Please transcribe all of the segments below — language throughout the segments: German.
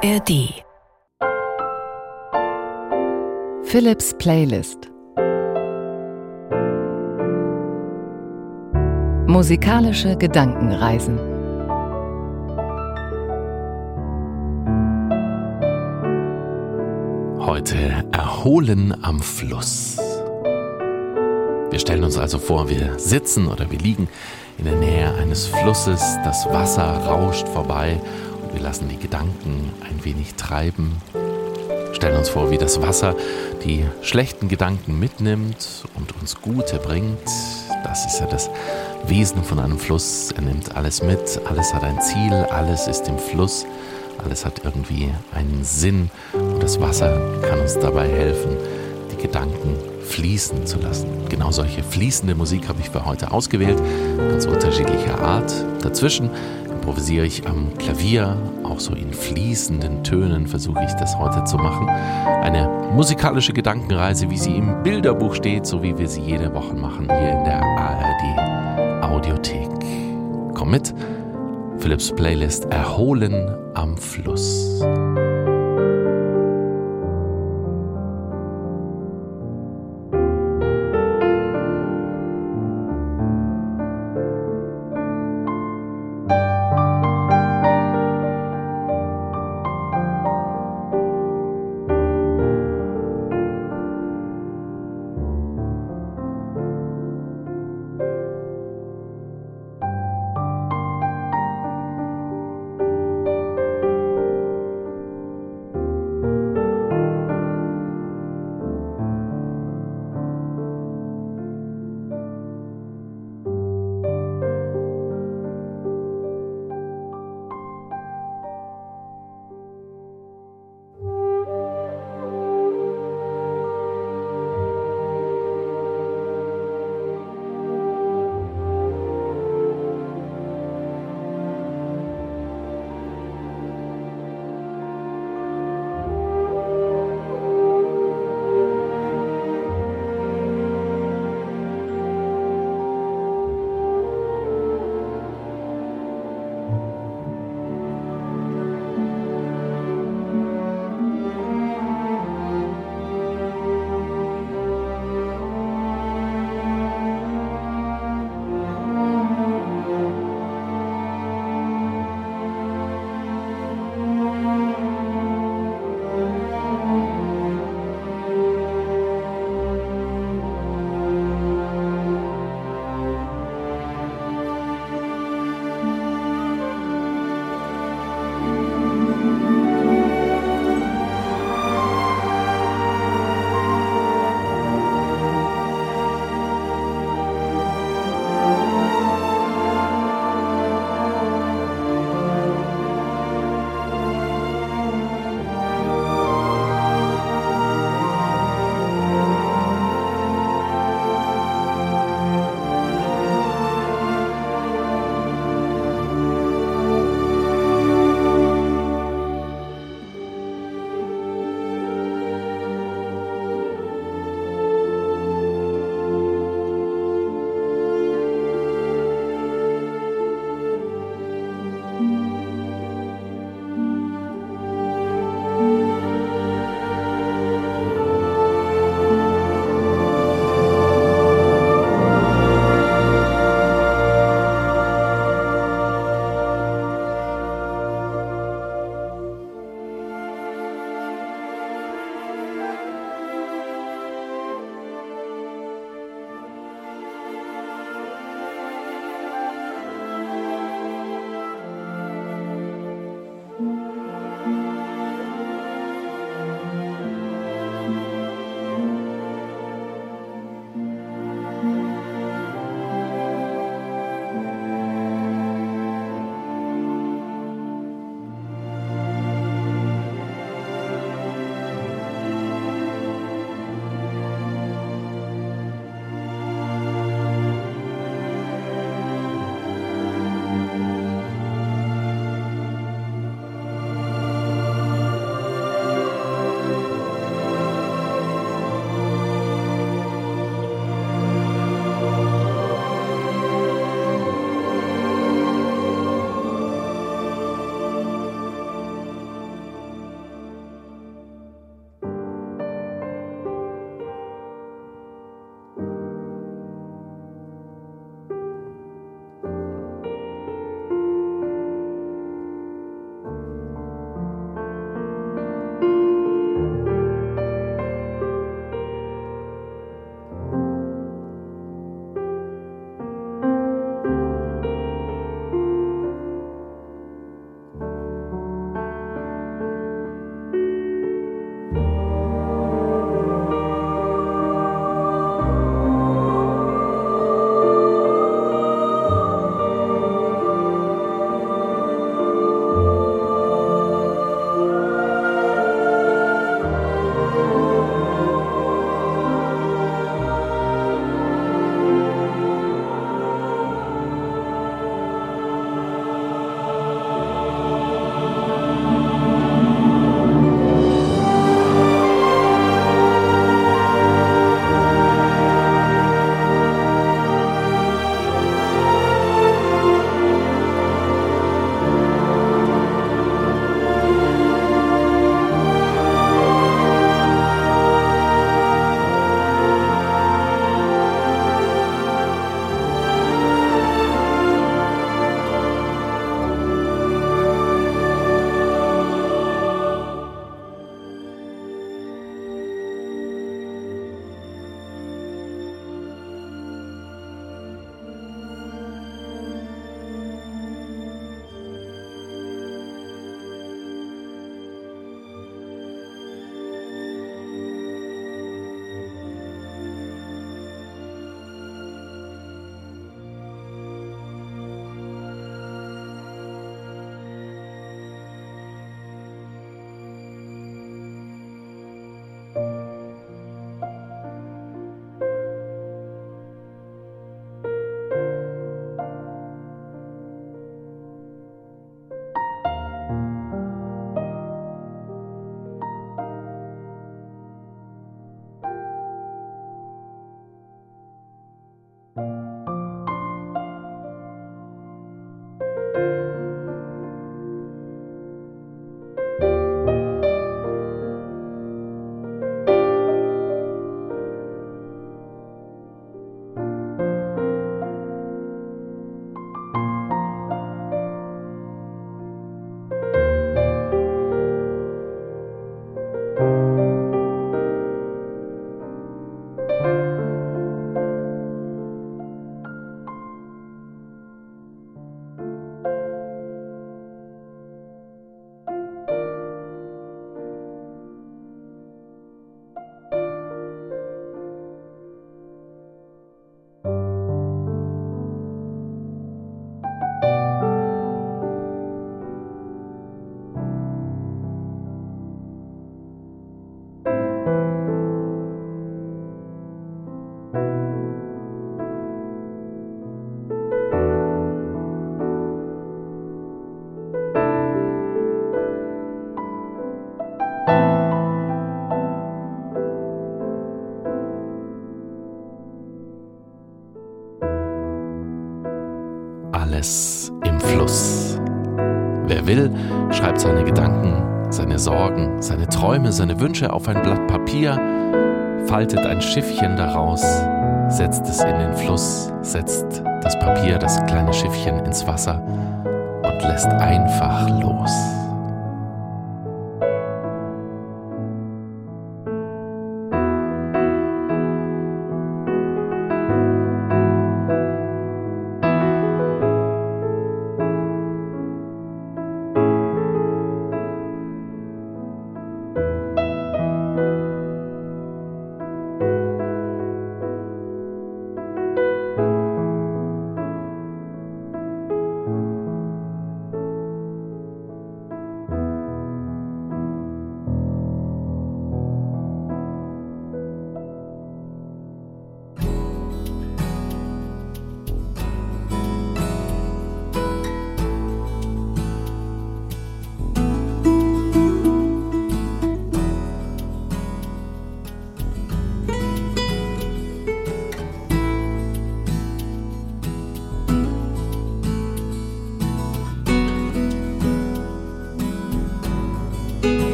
ARD Philips Playlist. Musikalische Gedankenreisen. Heute Erholen am Fluss. Wir stellen uns also vor, wir sitzen oder wir liegen in der Nähe eines Flusses, das Wasser rauscht vorbei wir lassen die Gedanken ein wenig treiben. Stellen uns vor, wie das Wasser die schlechten Gedanken mitnimmt und uns gute bringt. Das ist ja das Wesen von einem Fluss. Er nimmt alles mit, alles hat ein Ziel, alles ist im Fluss, alles hat irgendwie einen Sinn und das Wasser kann uns dabei helfen, die Gedanken fließen zu lassen. Genau solche fließende Musik habe ich für heute ausgewählt, ganz unterschiedlicher Art. Dazwischen improvisiere ich am Klavier, auch so in fließenden Tönen versuche ich das heute zu machen. Eine musikalische Gedankenreise, wie sie im Bilderbuch steht, so wie wir sie jede Woche machen hier in der ARD Audiothek. Komm mit, Philips Playlist Erholen am Fluss. Träume, seine Wünsche auf ein Blatt Papier, faltet ein Schiffchen daraus, setzt es in den Fluss, setzt das Papier, das kleine Schiffchen ins Wasser und lässt einfach los.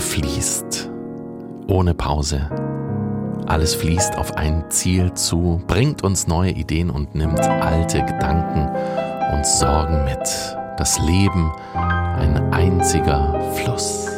Fließt. Ohne Pause. Alles fließt auf ein Ziel zu, bringt uns neue Ideen und nimmt alte Gedanken und Sorgen mit. Das Leben ein einziger Fluss.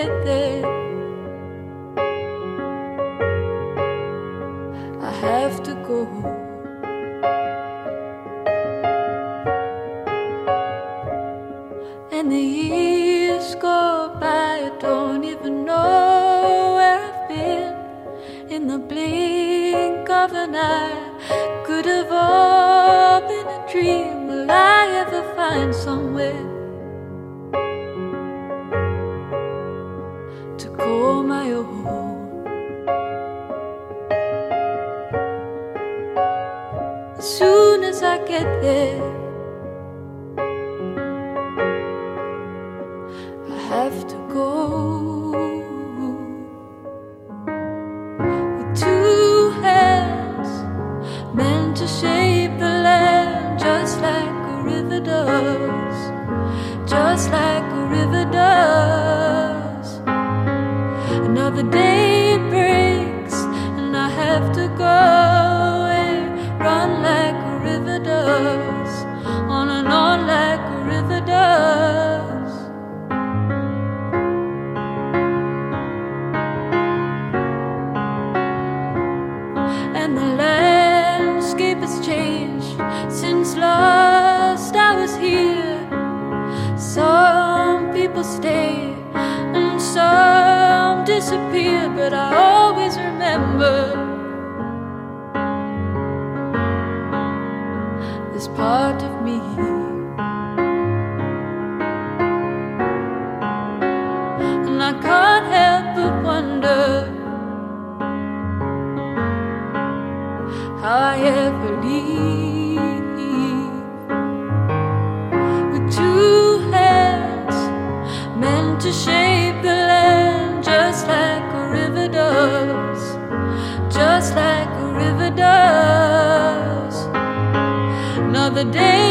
cállate just like a river does. People stay and some disappear, but I always remember this part of me. And I can't help but wonder. how I ever leave to shape the land just like a river does, just like a river does. Another day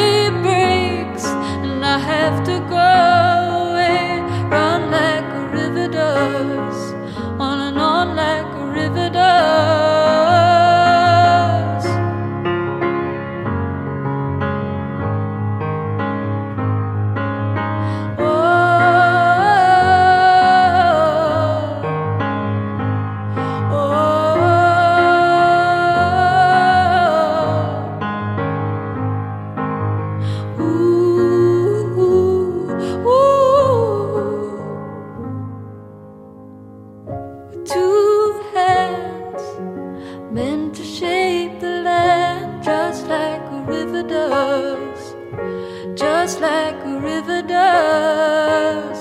just like a river does.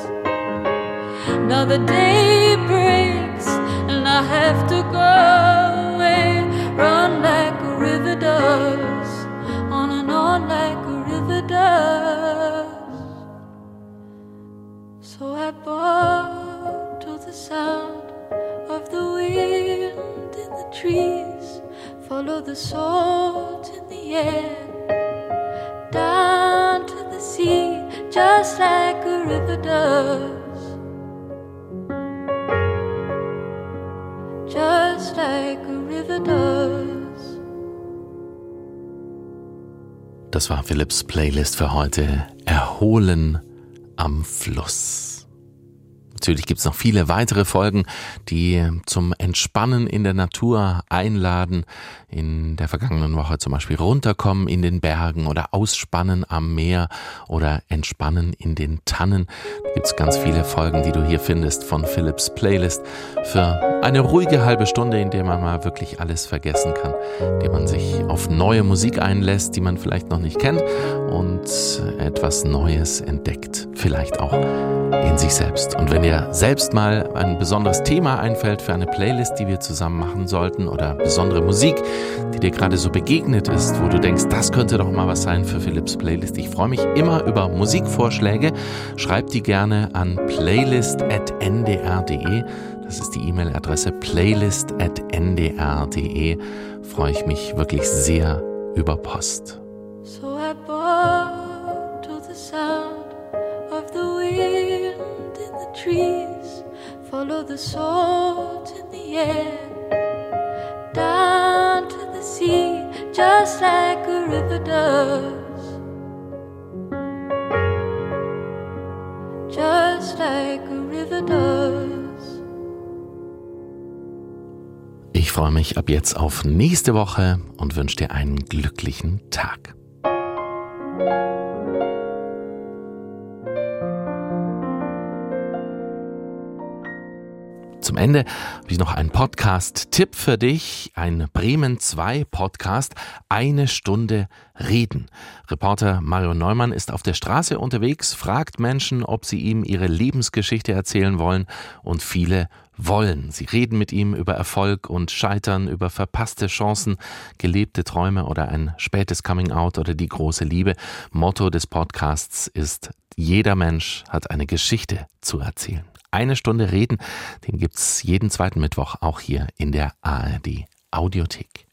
Now the day breaks, and I have to go away, run like a river does, on and on like a river does. So I bow to the sound of the wind in the trees, follow the salt in the air, just like a river does. Just like a river does. Das war Philips Playlist für heute. Erholen am Fluss. Natürlich gibt es noch viele weitere Folgen, die zum Entspannen in der Natur einladen. In der vergangenen Woche zum Beispiel runterkommen in den Bergen oder ausspannen am Meer oder entspannen in den Tannen. Da gibt es ganz viele Folgen, die du hier findest von Philips Playlist für eine ruhige halbe Stunde, in der man mal wirklich alles vergessen kann, in der man sich auf neue Musik einlässt, die man vielleicht noch nicht kennt und etwas Neues entdeckt, vielleicht auch in sich selbst. Und wenn dir selbst mal ein besonderes Thema einfällt für eine Playlist, die wir zusammen machen sollten oder besondere Musik, die dir gerade so begegnet ist, wo du denkst, das könnte doch mal was sein für Philips Playlist. Ich freue mich immer über Musikvorschläge. Schreib die gerne an playlist.ndr.de. Das ist die E-Mail-Adresse playlist.ndr.de. Freue ich mich wirklich sehr über Post. So I bow to the sound trees, follow the salt in the air, down to the sea, just like a river does. Just like a river does. Ich freue mich ab jetzt auf nächste Woche und wünsche dir einen glücklichen Tag. Zum Ende habe ich noch einen Podcast-Tipp für dich, ein Bremen 2 Podcast, eine Stunde reden. Reporter Mario Neumann ist auf der Straße unterwegs, fragt Menschen, ob sie ihm ihre Lebensgeschichte erzählen wollen und viele wollen. Sie reden mit ihm über Erfolg und Scheitern, über verpasste Chancen, gelebte Träume oder ein spätes Coming-out oder die große Liebe. Motto des Podcasts ist, jeder Mensch hat eine Geschichte zu erzählen eine Stunde reden. Den gibt's jeden zweiten Mittwoch auch hier in der ARD Audiothek.